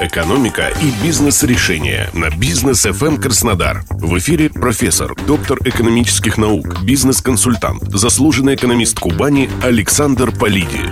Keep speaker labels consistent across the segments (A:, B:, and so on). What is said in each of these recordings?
A: Экономика и бизнес-решения на бизнес FM Краснодар. В эфире профессор, доктор экономических наук, бизнес-консультант, заслуженный экономист Кубани Александр Полиди.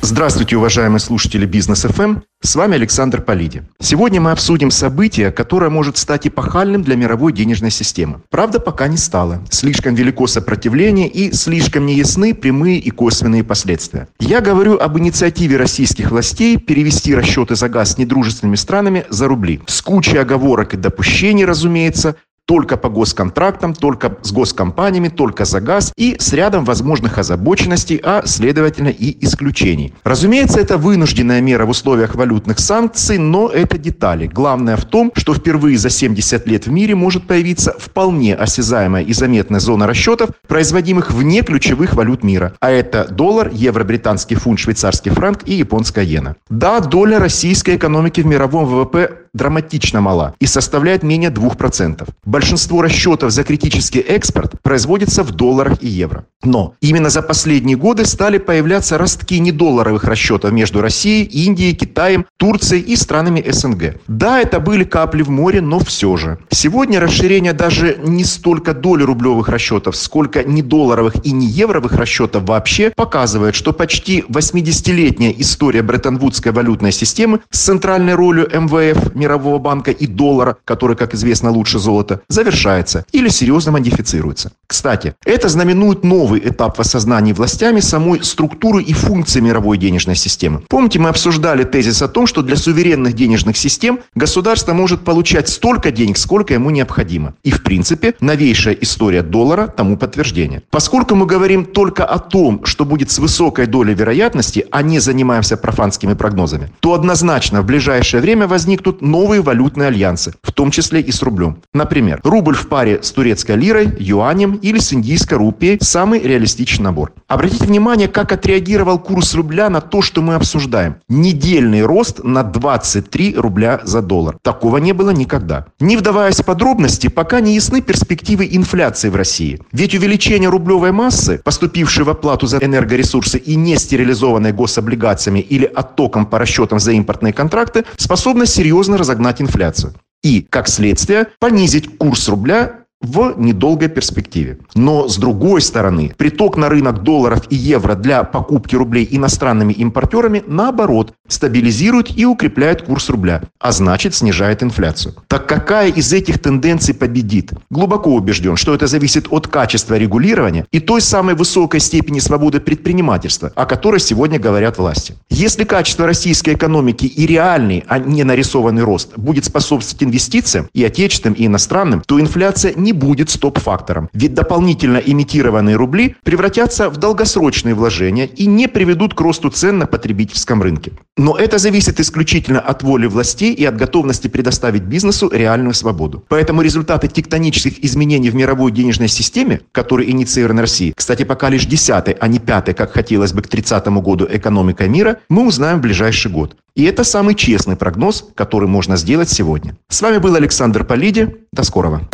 B: Здравствуйте, уважаемые слушатели Бизнес ФМ. С вами Александр Полиди. Сегодня мы обсудим событие, которое может стать эпохальным для мировой денежной системы. Правда, пока не стало. Слишком велико сопротивление и слишком неясны прямые и косвенные последствия. Я говорю об инициативе российских властей перевести расчеты за газ с недружественными странами за рубли. С кучей оговорок и допущений, разумеется, только по госконтрактам, только с госкомпаниями, только за газ и с рядом возможных озабоченностей, а следовательно и исключений. Разумеется, это вынужденная мера в условиях валютных санкций, но это детали. Главное в том, что впервые за 70 лет в мире может появиться вполне осязаемая и заметная зона расчетов, производимых вне ключевых валют мира. А это доллар, евро, британский фунт, швейцарский франк и японская иена. Да, доля российской экономики в мировом ВВП драматично мала и составляет менее 2%. Большинство расчетов за критический экспорт производится в долларах и евро. Но именно за последние годы стали появляться ростки недолларовых расчетов между Россией, Индией, Китаем, Турцией и странами СНГ. Да, это были капли в море, но все же. Сегодня расширение даже не столько доли рублевых расчетов, сколько недолларовых и не евровых расчетов вообще показывает, что почти 80-летняя история Бреттон-Вудской валютной системы с центральной ролью МВФ, Мирового банка и доллара, который, как известно, лучше золота, завершается или серьезно модифицируется. Кстати, это знаменует новый этап в осознании властями самой структуры и функции мировой денежной системы. Помните, мы обсуждали тезис о том, что для суверенных денежных систем государство может получать столько денег, сколько ему необходимо. И, в принципе, новейшая история доллара тому подтверждение. Поскольку мы говорим только о том, что будет с высокой долей вероятности, а не занимаемся профанскими прогнозами, то однозначно в ближайшее время возникнут новые валютные альянсы, в том числе и с рублем. Например, рубль в паре с турецкой лирой, юанем или с индийской рупией – самый реалистичный набор. Обратите внимание, как отреагировал курс рубля на то, что мы обсуждаем. Недельный рост на 23 рубля за доллар. Такого не было никогда. Не вдаваясь в подробности, пока не ясны перспективы инфляции в России. Ведь увеличение рублевой массы, поступившей в оплату за энергоресурсы и не стерилизованной гособлигациями или оттоком по расчетам за импортные контракты, способно серьезно разогнать инфляцию. И, как следствие, понизить курс рубля в недолгой перспективе. Но с другой стороны, приток на рынок долларов и евро для покупки рублей иностранными импортерами наоборот стабилизирует и укрепляет курс рубля, а значит снижает инфляцию. Так какая из этих тенденций победит? Глубоко убежден, что это зависит от качества регулирования и той самой высокой степени свободы предпринимательства, о которой сегодня говорят власти. Если качество российской экономики и реальный, а не нарисованный рост будет способствовать инвестициям и отечественным, и иностранным, то инфляция не не будет стоп-фактором. Ведь дополнительно имитированные рубли превратятся в долгосрочные вложения и не приведут к росту цен на потребительском рынке. Но это зависит исключительно от воли властей и от готовности предоставить бизнесу реальную свободу. Поэтому результаты тектонических изменений в мировой денежной системе, которые инициированы Россией, кстати, пока лишь десятый, а не пятый, как хотелось бы к 30 году экономика мира, мы узнаем в ближайший год. И это самый честный прогноз, который можно сделать сегодня. С вами был Александр Полиди. До скорого.